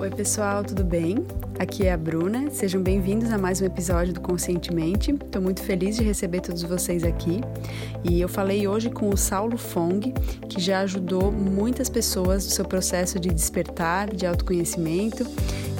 Oi, pessoal, tudo bem? Aqui é a Bruna. Sejam bem-vindos a mais um episódio do Conscientemente. Estou muito feliz de receber todos vocês aqui. E eu falei hoje com o Saulo Fong, que já ajudou muitas pessoas no seu processo de despertar, de autoconhecimento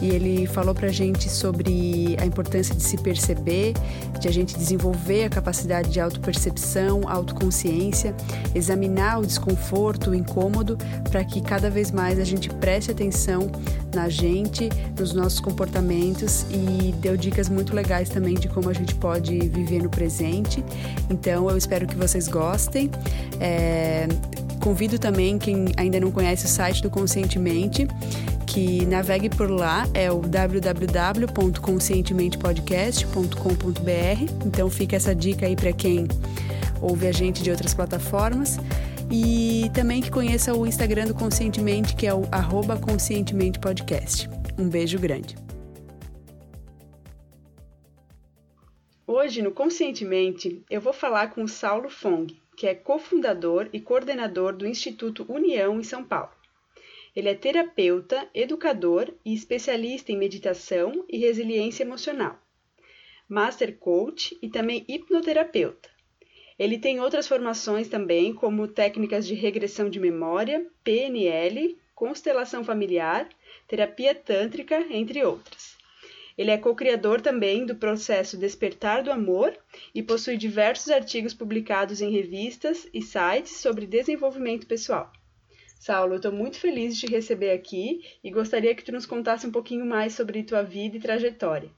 e ele falou para a gente sobre a importância de se perceber, de a gente desenvolver a capacidade de autopercepção, autoconsciência, examinar o desconforto, o incômodo, para que cada vez mais a gente preste atenção na gente, nos nossos comportamentos e deu dicas muito legais também de como a gente pode viver no presente. Então eu espero que vocês gostem. É... Convido também quem ainda não conhece o site do Conscientemente que navegue por lá, é o www.conscientementepodcast.com.br. Então fica essa dica aí para quem ouve a gente de outras plataformas. E também que conheça o Instagram do Conscientemente, que é o arroba Conscientemente Podcast. Um beijo grande. Hoje, no Conscientemente, eu vou falar com o Saulo Fong, que é cofundador e coordenador do Instituto União em São Paulo. Ele é terapeuta, educador e especialista em meditação e resiliência emocional. Master Coach e também hipnoterapeuta. Ele tem outras formações também, como técnicas de regressão de memória, PNL, constelação familiar, terapia tântrica, entre outras. Ele é co-criador também do processo Despertar do Amor e possui diversos artigos publicados em revistas e sites sobre desenvolvimento pessoal. Saulo, eu estou muito feliz de te receber aqui e gostaria que tu nos contasse um pouquinho mais sobre tua vida e trajetória.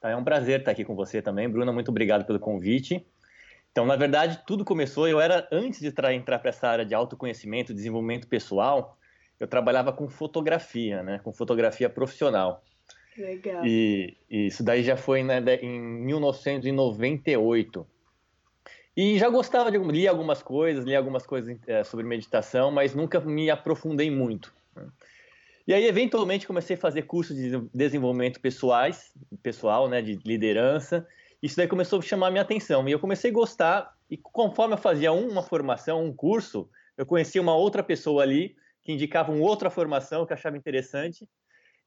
Tá, é um prazer estar aqui com você também, Bruna. Muito obrigado pelo convite. Então, na verdade, tudo começou. Eu era antes de entrar para essa área de autoconhecimento, desenvolvimento pessoal, eu trabalhava com fotografia, né? Com fotografia profissional. Legal. E, e isso daí já foi né, em 1998. E já gostava de ler algumas coisas, li algumas coisas é, sobre meditação, mas nunca me aprofundei muito. Né? E aí, eventualmente, comecei a fazer cursos de desenvolvimento pessoais, pessoal, né, de liderança. Isso daí começou a chamar a minha atenção. E eu comecei a gostar, e conforme eu fazia uma formação, um curso, eu conhecia uma outra pessoa ali que indicava uma outra formação que eu achava interessante.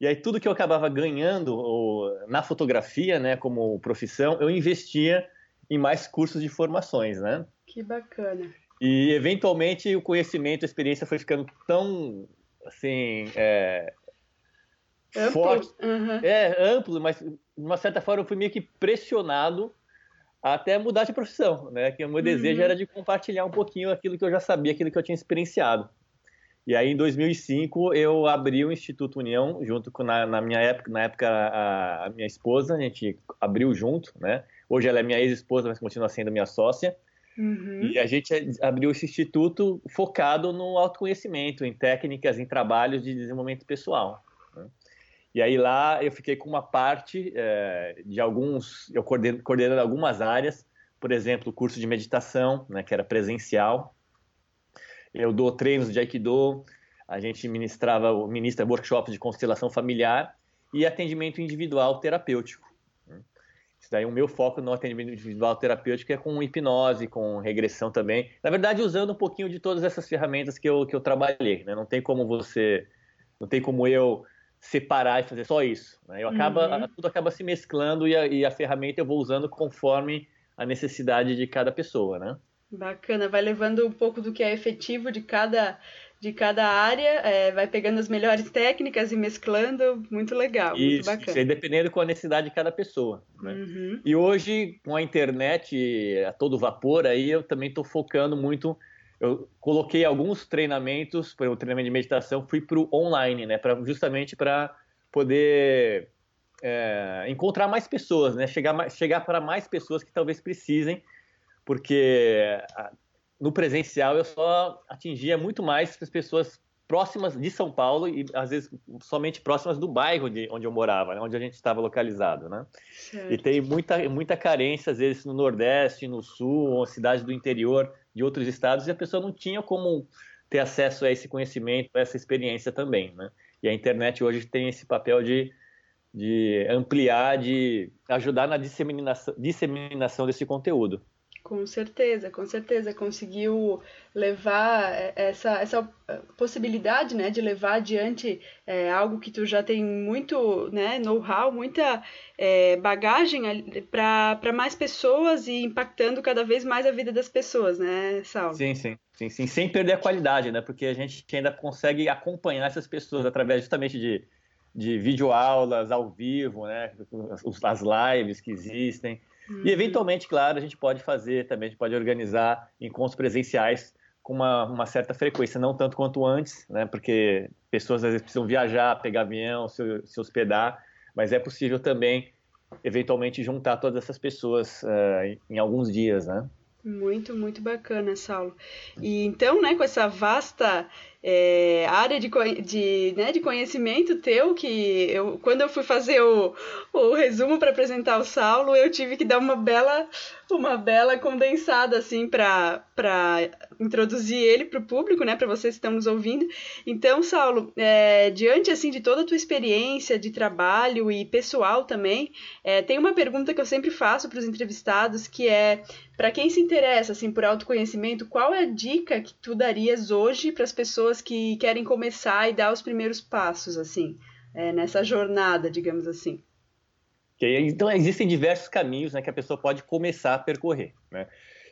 E aí, tudo que eu acabava ganhando na fotografia, né, como profissão, eu investia em mais cursos de formações, né? Que bacana. E eventualmente o conhecimento, a experiência foi ficando tão assim é, amplo. forte, uhum. é amplo, mas de uma certa forma eu fui meio que pressionado até mudar de profissão, né? Que o meu uhum. desejo era de compartilhar um pouquinho aquilo que eu já sabia, aquilo que eu tinha experienciado. E aí, em 2005, eu abri o Instituto União, junto com, na, na minha época, na época, a, a, minha esposa, a gente abriu junto, né? Hoje ela é minha ex-esposa, mas continua sendo minha sócia. Uhum. E a gente abriu esse instituto focado no autoconhecimento, em técnicas, em trabalhos de desenvolvimento pessoal. Né? E aí lá eu fiquei com uma parte é, de alguns, eu coordenando, coordenando algumas áreas, por exemplo, o curso de meditação, né, que era presencial. Eu dou treinos de Aikido, a gente ministrava, ministra workshops de constelação familiar e atendimento individual terapêutico. Isso daí o meu foco no atendimento individual terapêutico é com hipnose, com regressão também. Na verdade, usando um pouquinho de todas essas ferramentas que eu, que eu trabalhei. Né? Não tem como você, não tem como eu separar e fazer só isso. Né? Eu acaba, uhum. Tudo acaba se mesclando e a, e a ferramenta eu vou usando conforme a necessidade de cada pessoa, né? Bacana, vai levando um pouco do que é efetivo de cada de cada área, é, vai pegando as melhores técnicas e mesclando, muito legal, isso, muito bacana. Isso aí dependendo com a necessidade de cada pessoa. Né? Uhum. E hoje, com a internet a todo vapor, aí eu também estou focando muito. Eu coloquei alguns treinamentos, para o treinamento de meditação, fui para o online, né? Pra, justamente para poder é, encontrar mais pessoas, né? Chegar, chegar para mais pessoas que talvez precisem, porque no presencial eu só atingia muito mais as pessoas próximas de São Paulo e às vezes somente próximas do bairro de onde eu morava, né, onde a gente estava localizado, né? Certo. E tem muita muita carência às vezes no Nordeste, no Sul, ou cidades do interior de outros estados e a pessoa não tinha como ter acesso a esse conhecimento, a essa experiência também, né? E a internet hoje tem esse papel de, de ampliar, de ajudar na disseminação, disseminação desse conteúdo. Com certeza, com certeza. Conseguiu levar essa, essa possibilidade né, de levar adiante é, algo que tu já tem muito né, know-how, muita é, bagagem para mais pessoas e impactando cada vez mais a vida das pessoas, né, Saulo? Sim, sim. Sim, sim, sem perder a qualidade, né? Porque a gente ainda consegue acompanhar essas pessoas através justamente de, de videoaulas ao vivo, né? As lives que existem. E eventualmente, claro, a gente pode fazer também, a gente pode organizar encontros presenciais com uma, uma certa frequência, não tanto quanto antes, né? Porque pessoas às vezes precisam viajar, pegar avião, se, se hospedar, mas é possível também eventualmente juntar todas essas pessoas uh, em alguns dias, né? Muito, muito bacana, Saulo. E então, né, com essa vasta é, área de, de, né, de conhecimento teu, que eu, quando eu fui fazer o, o resumo para apresentar o Saulo, eu tive que dar uma bela, uma bela condensada, assim, para introduzir ele para o público, né, para vocês que estão nos ouvindo. Então, Saulo, é, diante, assim, de toda a tua experiência de trabalho e pessoal também, é, tem uma pergunta que eu sempre faço para os entrevistados, que é, para quem se interessa, assim, por autoconhecimento, qual é a dica que tu darias hoje para as pessoas pessoas que querem começar e dar os primeiros passos, assim, é, nessa jornada, digamos assim? Então, existem diversos caminhos né, que a pessoa pode começar a percorrer. Né?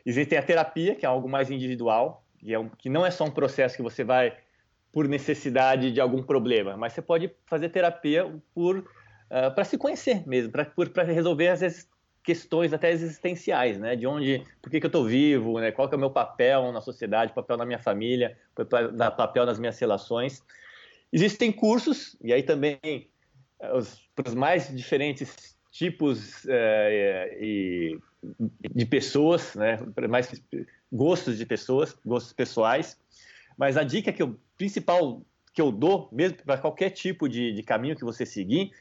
Existe a terapia, que é algo mais individual, que, é um, que não é só um processo que você vai por necessidade de algum problema, mas você pode fazer terapia por uh, ah, para se conhecer mesmo, para resolver às vezes questões até existenciais, né? De onde, por que, que eu estou vivo, né? Qual é o meu papel na sociedade, papel na minha família, papel nas minhas relações. Existem cursos e aí também eh, os, para mais diferentes tipos é, e, de pessoas, né? Para mais gostos de pessoas, gostos pessoais. Mas a dica que eu, principal que eu dou, mesmo para qualquer tipo de, de caminho que você seguir,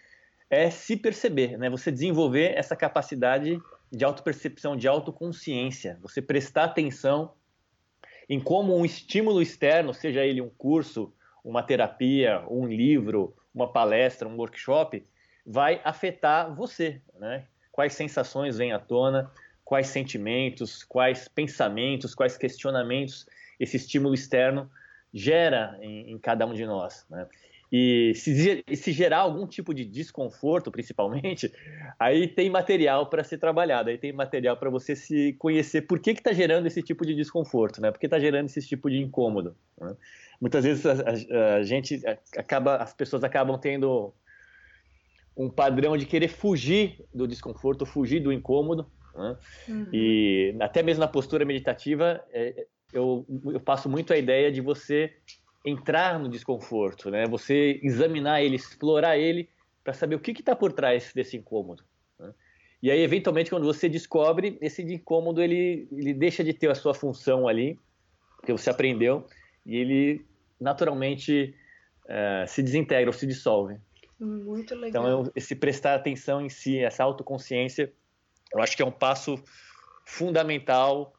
é se perceber, né? Você desenvolver essa capacidade de autopercepção, de autoconsciência, você prestar atenção em como um estímulo externo, seja ele um curso, uma terapia, um livro, uma palestra, um workshop, vai afetar você, né? Quais sensações vêm à tona, quais sentimentos, quais pensamentos, quais questionamentos esse estímulo externo gera em, em cada um de nós, né? E se, se, gerar algum tipo de desconforto, principalmente, aí tem material para ser trabalhado, aí tem material para você se conhecer por que está gerando esse tipo de desconforto, né? Por que está gerando esse tipo de incômodo. Né? Muitas vezes a, a, a, gente acaba, as pessoas acabam tendo um padrão de querer fugir do desconforto, fugir do incômodo, né? uhum. e até mesmo na postura meditativa, é, eu, eu passo muito a ideia de você entrar no desconforto, né? Você examinar ele, explorar ele para saber o que está por trás desse incômodo. Né? E aí, eventualmente, quando você descobre esse incômodo, ele, ele deixa de ter a sua função ali, que você aprendeu, e ele naturalmente uh, se desintegra ou se dissolve. Muito legal. Então, esse prestar atenção em si, essa autoconsciência, eu acho que é um passo fundamental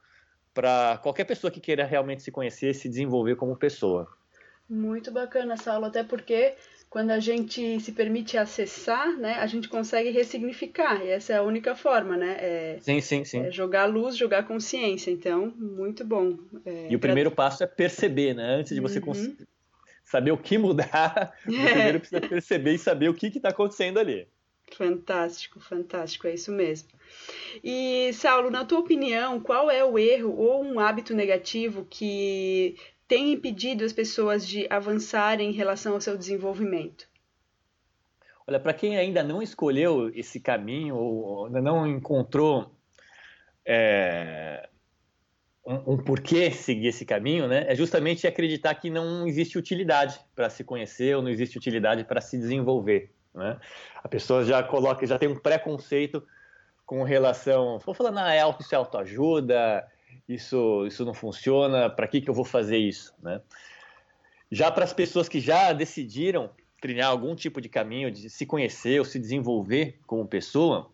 para qualquer pessoa que queira realmente se conhecer, se desenvolver como pessoa. Muito bacana essa aula, até porque quando a gente se permite acessar, né, a gente consegue ressignificar, e essa é a única forma, né? É, sim, sim, sim. É jogar luz, jogar consciência, então, muito bom. É, e o primeiro passo é perceber, né? Antes de você uhum. saber o que mudar, é. primeiro precisa perceber e saber o que está acontecendo ali. Fantástico, fantástico, é isso mesmo. E, Saulo, na tua opinião, qual é o erro ou um hábito negativo que tem impedido as pessoas de avançarem em relação ao seu desenvolvimento? Olha, para quem ainda não escolheu esse caminho ou ainda não encontrou é, um, um, porquê seguir esse caminho, né, é justamente acreditar que não existe utilidade para se conhecer ou não existe utilidade para se desenvolver. Né? A pessoa já coloca, já tem um preconceito com relação, vou falando, é auto, é autoajuda, isso, isso não funciona, para que, que eu vou fazer isso? Né? Já para as pessoas que já decidiram trilhar algum tipo de caminho, de se conhecer ou se desenvolver como pessoa,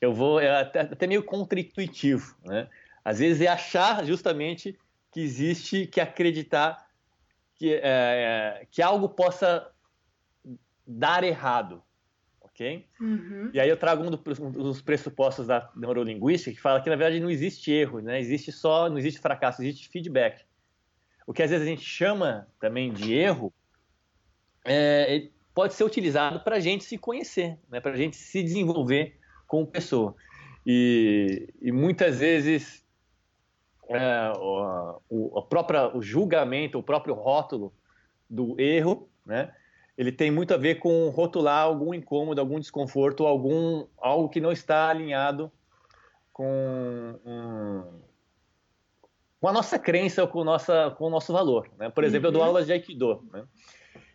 eu vou é até, até meio contra-intuitivo. Né? Às vezes é achar justamente que existe, que acreditar que, é, que algo possa dar errado. Ok? Uhum. E aí eu trago um dos pressupostos da neurolinguística que fala que na verdade não existe erro, né? Existe só, não existe fracasso, existe feedback. O que às vezes a gente chama também de erro é, pode ser utilizado para a gente se conhecer, né? Para a gente se desenvolver como pessoa. E, e muitas vezes é, o, o, próprio, o julgamento, o próprio rótulo do erro, né? Ele tem muito a ver com rotular algum incômodo, algum desconforto, algum algo que não está alinhado com, um, com a nossa crença ou com, nossa, com o nosso valor. Né? Por exemplo, uhum. eu dou uhum. aulas de Aikido. Né?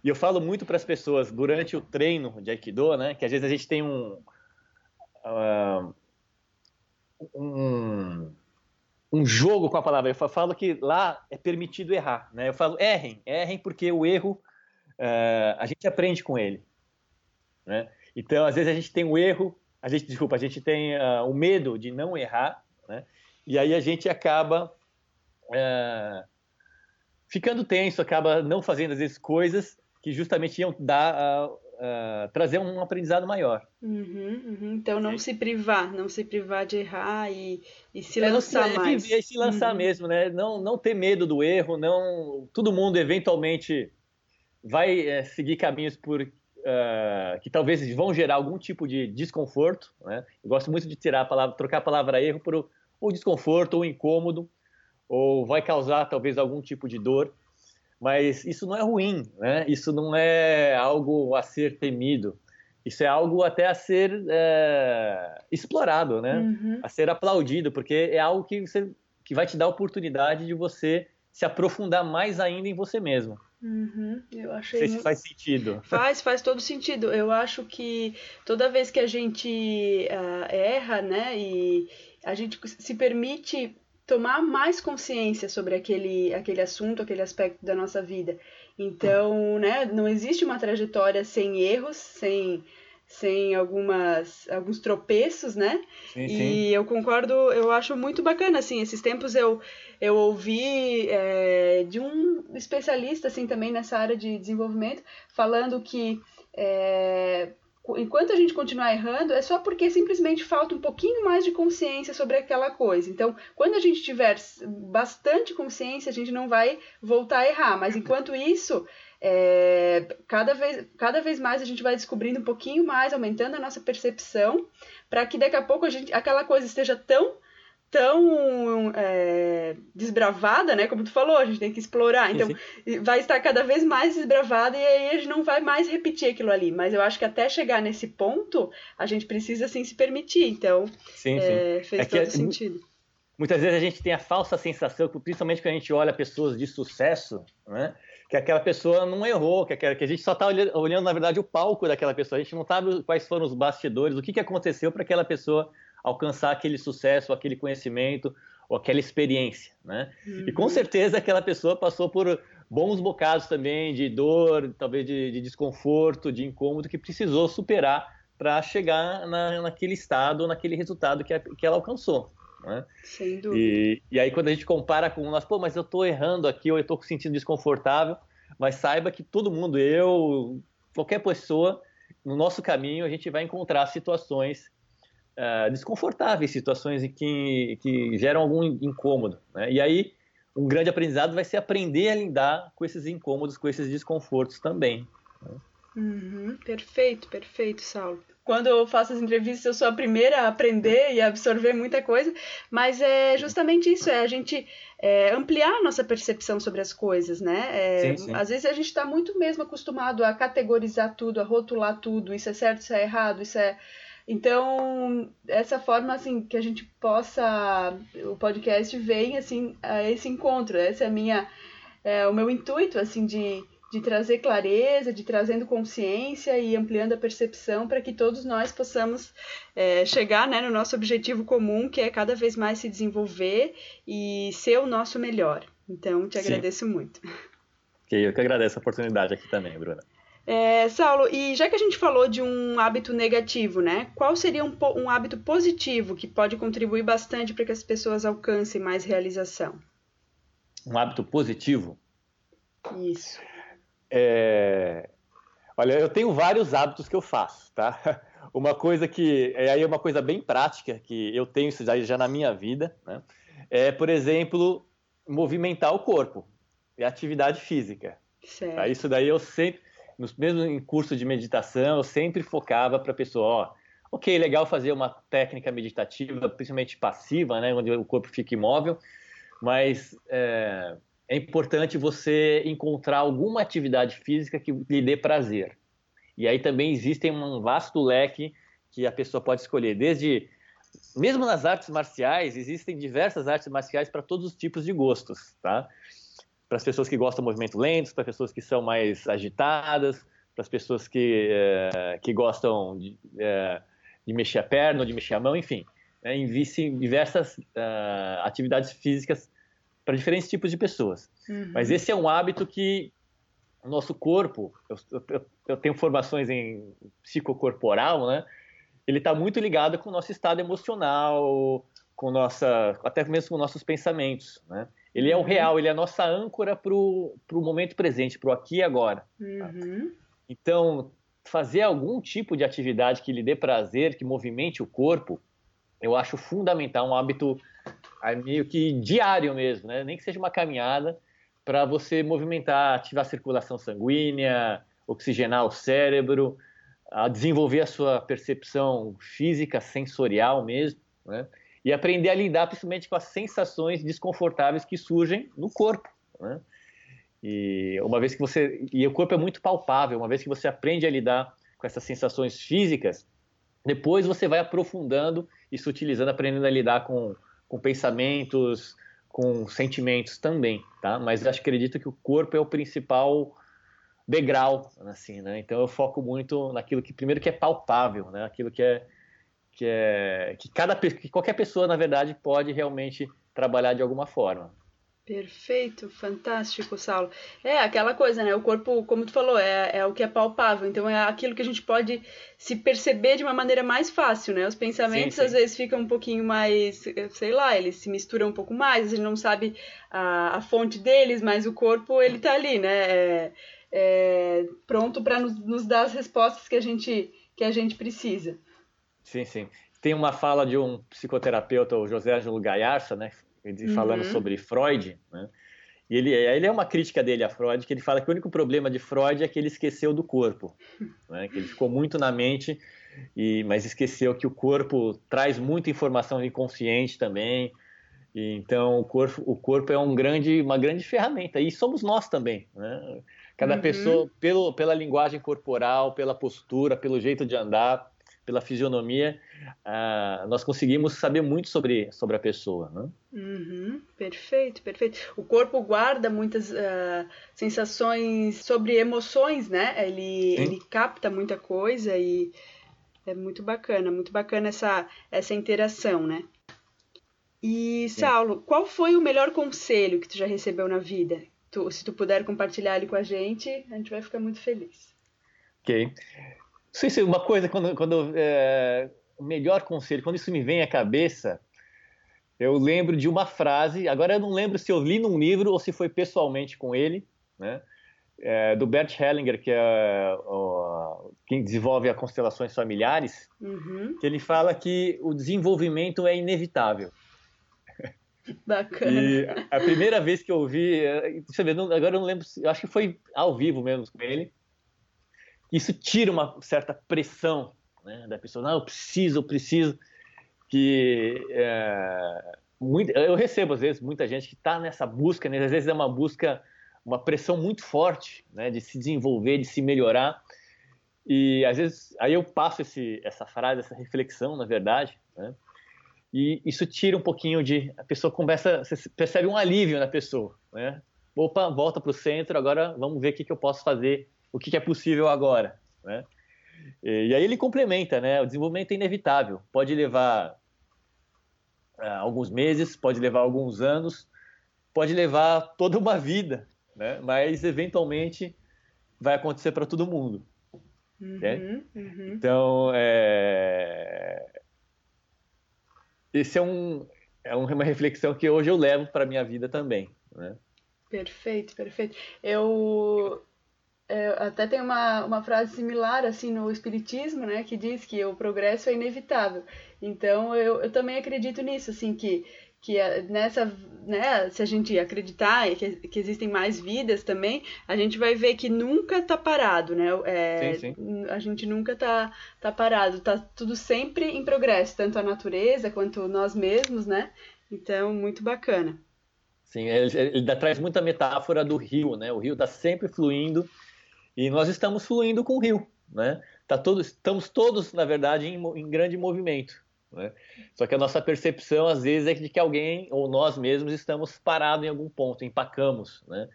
E eu falo muito para as pessoas durante o treino de Aikido, né, que às vezes a gente tem um, uh, um, um jogo com a palavra. Eu falo que lá é permitido errar. Né? Eu falo errem, errem porque o erro uh, a gente aprende com ele. Né? Então, às vezes a gente tem o erro, a gente, desculpa, a gente tem uh, o medo de não errar, né? e aí a gente acaba uh, ficando tenso, acaba não fazendo às vezes coisas que justamente iam dar, trazer um aprendizado maior. Uhum, uhum. Então, não se privar, não se privar de errar e, e se é, lançar se, mais. Viver, se lançar uhum. mesmo, né? Não, não ter medo do erro, não. Todo mundo eventualmente vai é, seguir caminhos por uh, que talvez vão gerar algum tipo de desconforto. Né? Eu gosto muito de tirar a palavra, trocar a palavra erro por o desconforto ou incômodo, ou vai causar talvez algum tipo de dor. Mas isso não é ruim, né? Isso não é algo a ser temido. Isso é algo até a ser é, explorado, né? Uhum. A ser aplaudido, porque é algo que, você, que vai te dar a oportunidade de você se aprofundar mais ainda em você mesmo. Uhum, eu achei. Não sei se faz sentido. Faz, faz todo sentido. Eu acho que toda vez que a gente uh, erra, né, e a gente se permite tomar mais consciência sobre aquele, aquele assunto, aquele aspecto da nossa vida. Então, né, não existe uma trajetória sem erros, sem sem algumas alguns tropeços, né? Sim, sim. E eu concordo, eu acho muito bacana assim. Esses tempos eu eu ouvi é, de um especialista assim também nessa área de desenvolvimento falando que é, enquanto a gente continuar errando, é só porque simplesmente falta um pouquinho mais de consciência sobre aquela coisa. Então, quando a gente tiver bastante consciência, a gente não vai voltar a errar. Mas enquanto isso, é, cada, vez, cada vez mais a gente vai descobrindo um pouquinho mais, aumentando a nossa percepção, para que daqui a pouco a gente, aquela coisa esteja tão tão é, desbravada, né? Como tu falou, a gente tem que explorar. Então, sim, vai estar cada vez mais desbravada e aí a gente não vai mais repetir aquilo ali. Mas eu acho que até chegar nesse ponto, a gente precisa, assim, se permitir. Então, sim, é, fez é todo é, sentido. Muitas vezes a gente tem a falsa sensação, principalmente quando a gente olha pessoas de sucesso, né? Que aquela pessoa não errou, que, aquela, que a gente só está olhando, na verdade, o palco daquela pessoa. A gente não sabe quais foram os bastidores, o que, que aconteceu para aquela pessoa alcançar aquele sucesso, aquele conhecimento ou aquela experiência, né? Uhum. E com uhum. certeza aquela pessoa passou por bons bocados também de dor, talvez de, de desconforto, de incômodo que precisou superar para chegar na, naquele estado, naquele resultado que, a, que ela alcançou. Né? Sem dúvida. E, e, aí quando a gente compara com nós, pô, mas eu estou errando aqui ou eu estou sentindo desconfortável, mas saiba que todo mundo, eu, qualquer pessoa, no nosso caminho a gente vai encontrar situações uh, desconfortáveis, situações em que, que geram algum incômodo. Né? E aí, um grande aprendizado vai ser aprender a lidar com esses incômodos, com esses desconfortos também. Né? Uhum, perfeito, perfeito, Saulo. Quando eu faço as entrevistas, eu sou a primeira a aprender e a absorver muita coisa, mas é justamente isso, é a gente é, ampliar a nossa percepção sobre as coisas, né? É, sim, sim. Às vezes a gente está muito mesmo acostumado a categorizar tudo, a rotular tudo, isso é certo, isso é errado, isso é então, essa forma assim que a gente possa o podcast vem assim a esse encontro. Essa é a minha é, o meu intuito assim de, de trazer clareza, de trazendo consciência e ampliando a percepção para que todos nós possamos é, chegar né, no nosso objetivo comum, que é cada vez mais se desenvolver e ser o nosso melhor. Então, te agradeço Sim. muito. eu que agradeço a oportunidade aqui também, Bruna. É, Saulo, e já que a gente falou de um hábito negativo, né? Qual seria um, um hábito positivo que pode contribuir bastante para que as pessoas alcancem mais realização? Um hábito positivo? Isso. É... Olha, eu tenho vários hábitos que eu faço, tá? uma coisa que é aí uma coisa bem prática que eu tenho isso já, na minha vida, né? É, por exemplo, movimentar o corpo, é atividade física. Certo. Isso daí eu sempre, mesmo em curso de meditação, eu sempre focava para a pessoa, ó, ok, legal fazer uma técnica meditativa, principalmente passiva, né, onde o corpo fica imóvel, mas é, é importante você encontrar alguma atividade física que lhe dê prazer. E aí também existem um vasto leque que a pessoa pode escolher, desde mesmo nas artes marciais existem diversas artes marciais para todos os tipos de gostos, tá? Para as pessoas que gostam de movimento lento, para pessoas que são mais agitadas, para as pessoas que, é, que gostam de, é, de, mexer a perna de mexer a mão, enfim, né? existem diversas uh, atividades físicas para diferentes tipos de pessoas. Uhum. Mas esse é um hábito que o nosso corpo, eu, eu, eu tenho formações em psicocorporal, né? Ele está muito ligado com o nosso estado emocional, com nossa, até mesmo com nossos pensamentos, né? Ele é o uhum. real, ele é a nossa âncora para o momento presente, para o aqui e agora. Uhum. Então, fazer algum tipo de atividade que lhe dê prazer, que movimente o corpo, eu acho fundamental, um hábito meio que diário mesmo, né? Nem que seja uma caminhada, para você movimentar, ativar a circulação sanguínea, oxigenar o cérebro, a desenvolver a sua percepção física, sensorial mesmo, né? e aprender a lidar principalmente com as sensações desconfortáveis que surgem no corpo. Né? E uma vez que você e o corpo é muito palpável, uma vez que você aprende a lidar com essas sensações físicas, depois você vai aprofundando e se utilizando, aprendendo a lidar com, com pensamentos, com sentimentos também, tá? Mas eu acredito que o corpo é o principal degrau, assim, né? Então eu foco muito naquilo que primeiro que é palpável, né? Aquilo que é que é que cada que qualquer pessoa na verdade pode realmente trabalhar de alguma forma. Perfeito, fantástico, Saulo. É aquela coisa, né? O corpo, como tu falou, é, é o que é palpável. Então é aquilo que a gente pode se perceber de uma maneira mais fácil, né? Os pensamentos sim, sim. às vezes ficam um pouquinho mais, sei lá, eles se misturam um pouco mais. A gente não sabe a, a fonte deles, mas o corpo ele tá ali, né? É, é, pronto para nos, nos dar as respostas que a gente que a gente precisa. Sim, sim. Tem uma fala de um psicoterapeuta, o José Ângelo Gaiarsa, né? Falando uhum. sobre Freud, né? E ele, ele é uma crítica dele a Freud, que ele fala que o único problema de Freud é que ele esqueceu do corpo, né? que ele ficou muito na mente, e, mas esqueceu que o corpo traz muita informação inconsciente também. E, então o corpo, o corpo é um grande, uma grande ferramenta e somos nós também. Né? Cada uhum. pessoa, pelo, pela linguagem corporal, pela postura, pelo jeito de andar, pela fisionomia, uh, nós conseguimos saber muito sobre, sobre a pessoa. Né? Uhum, perfeito, perfeito. O corpo guarda muitas uh, sensações sobre emoções, né? Ele, ele capta muita coisa e é muito bacana, muito bacana essa, essa interação, né? E, Saulo, Sim. qual foi o melhor conselho que tu já recebeu na vida? Tu, se tu puder compartilhar ele com a gente, a gente vai ficar muito feliz. Ok sei se uma coisa, quando, quando é, o melhor conselho, quando isso me vem à cabeça, eu lembro de uma frase, agora eu não lembro se eu li num livro ou se foi pessoalmente com ele, né? É, do Bert Hellinger, que é o, quem desenvolve as constelações familiares, uhum. que ele fala que o desenvolvimento é inevitável. Bacana. E a primeira vez que eu ouvi, é, agora eu não lembro, acho que foi ao vivo mesmo com ele, isso tira uma certa pressão né, da pessoa. Não, eu preciso, eu preciso. Que é, muito, eu recebo às vezes muita gente que está nessa busca, né, às vezes é uma busca, uma pressão muito forte, né, de se desenvolver, de se melhorar. E às vezes aí eu passo esse, essa frase, essa reflexão, na verdade, né, e isso tira um pouquinho de a pessoa começa, você percebe um alívio na pessoa, né? Opa, volta para o centro, agora vamos ver o que, que eu posso fazer o que é possível agora, né? E aí ele complementa, né? O desenvolvimento é inevitável, pode levar uh, alguns meses, pode levar alguns anos, pode levar toda uma vida, né? Mas eventualmente vai acontecer para todo mundo. Uhum, né? uhum. Então, é... esse é um é uma reflexão que hoje eu levo para minha vida também, né? Perfeito, perfeito. Eu até tem uma, uma frase similar assim no espiritismo, né, que diz que o progresso é inevitável. Então eu, eu também acredito nisso, assim que que nessa, né, se a gente acreditar que, que existem mais vidas também, a gente vai ver que nunca tá parado, né? É, sim, sim. A gente nunca tá, tá parado, tá tudo sempre em progresso, tanto a natureza quanto nós mesmos, né? Então, muito bacana. Sim, ele, ele traz muita metáfora do rio, né? O rio está sempre fluindo e nós estamos fluindo com o rio, né? Tá todos, estamos todos, na verdade, em, em grande movimento. Né? Só que a nossa percepção, às vezes, é de que alguém, ou nós mesmos, estamos parados em algum ponto, empacamos. Né?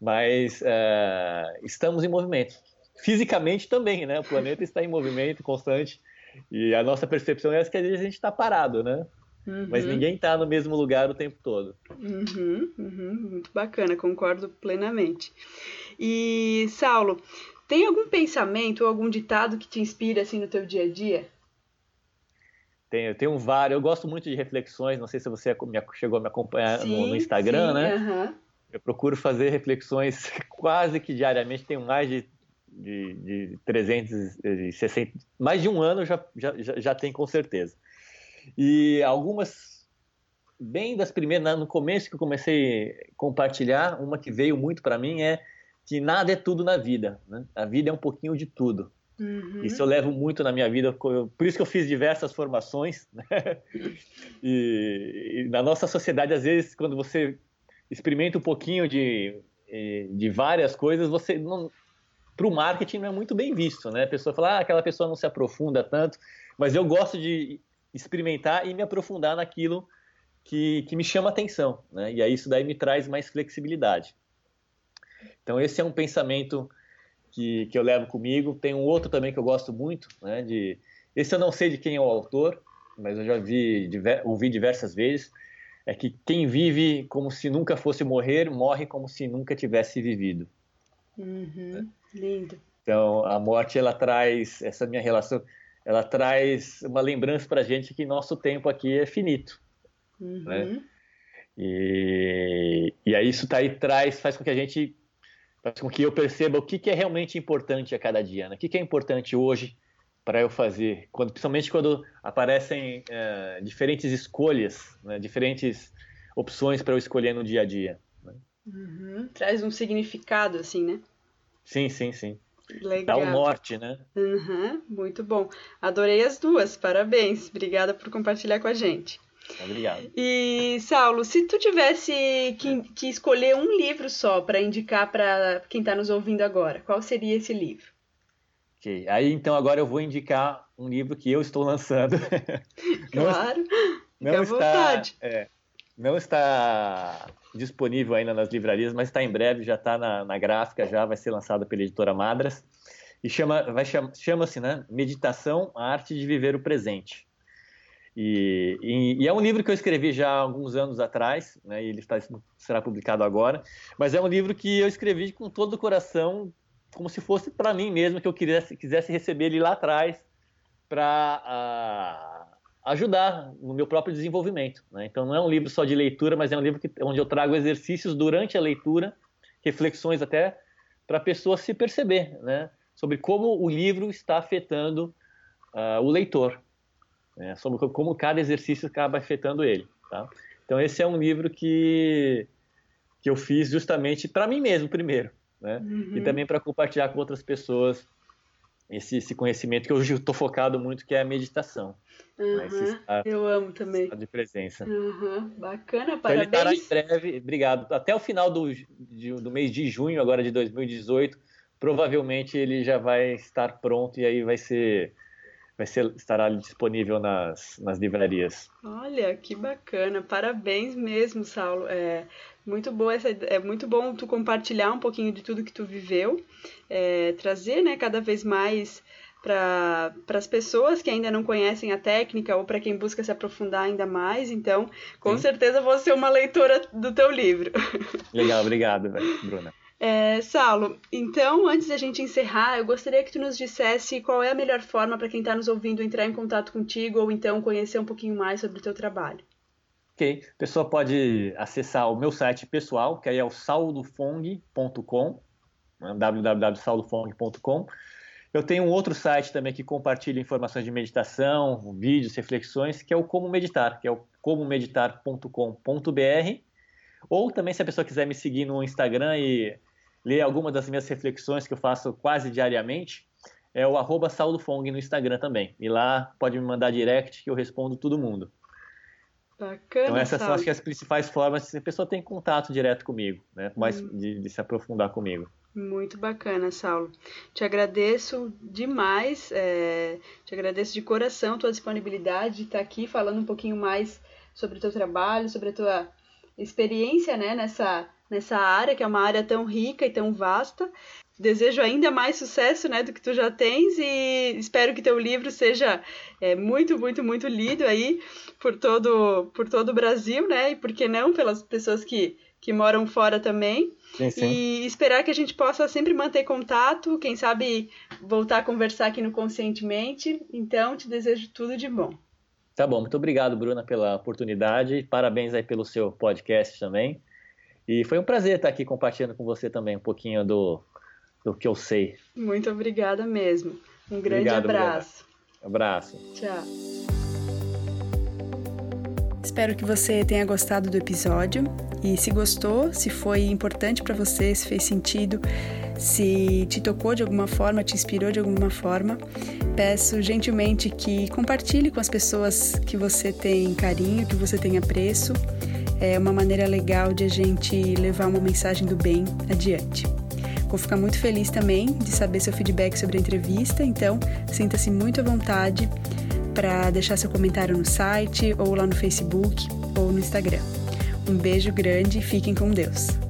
Mas uh, estamos em movimento. Fisicamente também, né? o planeta está em movimento constante. E a nossa percepção é que às vezes a gente está parado, né? Uhum. Mas ninguém está no mesmo lugar o tempo todo. Uhum, uhum, muito bacana, concordo plenamente. E, Saulo, tem algum pensamento ou algum ditado que te inspira assim no teu dia a dia? Tenho, tenho vários. Eu gosto muito de reflexões. Não sei se você chegou a me acompanhar sim, no, no, Instagram, sim, né? Uh -huh. Eu procuro fazer reflexões quase que diariamente. Tenho mais de, de, de 360, mais de um ano já, já, já tem com certeza. E algumas, bem das primeiras, no começo que eu comecei a compartilhar, uma que veio muito para mim é que nada é tudo na vida. Né? A vida é um pouquinho de tudo. Uhum. Isso eu levo muito na minha vida, por isso que eu fiz diversas formações. Né? E, e, na nossa sociedade, às vezes, quando você experimenta um pouquinho de, de várias coisas, você não. Para o marketing não é muito bem visto, né? A pessoa fala, ah, aquela pessoa não se aprofunda tanto, mas eu gosto de experimentar e me aprofundar naquilo que, que me chama atenção, né? E aí isso daí me traz mais flexibilidade. Então esse é um pensamento que, que eu levo comigo. Tem um outro também que eu gosto muito, né? De esse eu não sei de quem é o autor, mas eu já vi, ouvi diversas vezes. É que quem vive como se nunca fosse morrer, morre como se nunca tivesse vivido. Uhum, lindo. Então a morte ela traz essa minha relação, ela traz uma lembrança para gente que nosso tempo aqui é finito. Uhum. Né? E, e aí isso tá aí traz, faz com que a gente faz com que eu perceba o que, que é realmente importante a cada dia, né? o que, que é importante hoje para eu fazer, quando, principalmente quando aparecem é, diferentes escolhas, né? diferentes opções para eu escolher no dia a dia. Né? Uhum. Traz um significado, assim, né? Sim, sim, sim. Legal. Dá um norte, né? Uhum. Muito bom. Adorei as duas, parabéns. Obrigada por compartilhar com a gente. Obrigado. E, Saulo, se tu tivesse que, que escolher um livro só para indicar para quem está nos ouvindo agora, qual seria esse livro? Ok, aí então agora eu vou indicar um livro que eu estou lançando. Claro, não, não está, é, não está disponível ainda nas livrarias, mas está em breve, já está na, na gráfica, já vai ser lançado pela editora Madras. E chama, vai chama-se, né? Meditação, a arte de viver o presente. E, e, e, é um livro que eu escrevi já há alguns anos atrás, né, e ele está, será publicado agora, mas é um livro que eu escrevi com todo o coração, como se fosse para mim mesmo, que eu quisesse, quisesse receber ele lá atrás para ajudar no meu próprio desenvolvimento. Né? Então não é um livro só de leitura, mas é um livro que, onde eu trago exercícios durante a leitura, reflexões até para a pessoa se perceber né? sobre como o livro está afetando uh, o leitor né, sobre como cada exercício acaba afetando ele. Tá? Então esse é um livro que, que eu fiz justamente para mim mesmo primeiro, né? Uhum. e também para compartilhar com outras pessoas esse, esse, conhecimento que hoje eu estou focado muito, que é a meditação. Uhum. Eu amo também. de presença. Uhum. Bacana, parabéns. Então ele estará em breve, obrigado. Até o final do, de, do mês de junho, agora de 2018, provavelmente ele já vai estar pronto e aí vai ser vai ser, estará disponível nas, nas livrarias. Olha, que bacana. Parabéns mesmo, Saulo. É muito boa essa, é muito bom tu compartilhar um pouquinho de tudo que tu viveu, é, trazer, né, cada vez mais para as pessoas que ainda não conhecem a técnica ou para quem busca se aprofundar ainda mais. Então, com Sim. certeza vou ser uma leitora do teu livro. Legal, obrigado, Bruna. É, Saulo, então, antes da gente encerrar, eu gostaria que tu nos dissesse qual é a melhor forma para quem está nos ouvindo entrar em contato contigo ou então conhecer um pouquinho mais sobre o teu trabalho. Ok, a pessoa pode acessar o meu site pessoal, que aí é o saudofong.com, né, www.saulofong.com. Eu tenho um outro site também que compartilha informações de meditação, vídeos, reflexões, que é o Como Meditar, que é o comomeditar.com.br. Ou também, se a pessoa quiser me seguir no Instagram e ler algumas das minhas reflexões que eu faço quase diariamente, é o arroba Fong no Instagram também. E lá pode me mandar direct que eu respondo todo mundo. Bacana, então essas são acho que as principais formas que a pessoa tem contato direto comigo, né? Mais hum. de, de se aprofundar comigo. Muito bacana, Saulo. Te agradeço demais, é, te agradeço de coração a tua disponibilidade de estar aqui falando um pouquinho mais sobre o teu trabalho, sobre a tua experiência né, nessa, nessa área, que é uma área tão rica e tão vasta. Desejo ainda mais sucesso né, do que tu já tens e espero que teu livro seja é, muito, muito, muito lido aí por todo, por todo o Brasil, né? E por que não pelas pessoas que, que moram fora também. Sim, sim. E esperar que a gente possa sempre manter contato, quem sabe voltar a conversar aqui no Conscientemente. Então, te desejo tudo de bom. Tá bom, muito obrigado, Bruna, pela oportunidade. Parabéns aí pelo seu podcast também. E foi um prazer estar aqui compartilhando com você também um pouquinho do, do que eu sei. Muito obrigada mesmo. Um grande obrigado, abraço. Bruna. Abraço. Tchau. Espero que você tenha gostado do episódio e se gostou, se foi importante para você, se fez sentido, se te tocou de alguma forma, te inspirou de alguma forma, peço gentilmente que compartilhe com as pessoas que você tem carinho, que você tem apreço. É uma maneira legal de a gente levar uma mensagem do bem adiante. Vou ficar muito feliz também de saber seu feedback sobre a entrevista, então sinta-se muito à vontade para deixar seu comentário no site ou lá no Facebook ou no Instagram. Um beijo grande e fiquem com Deus.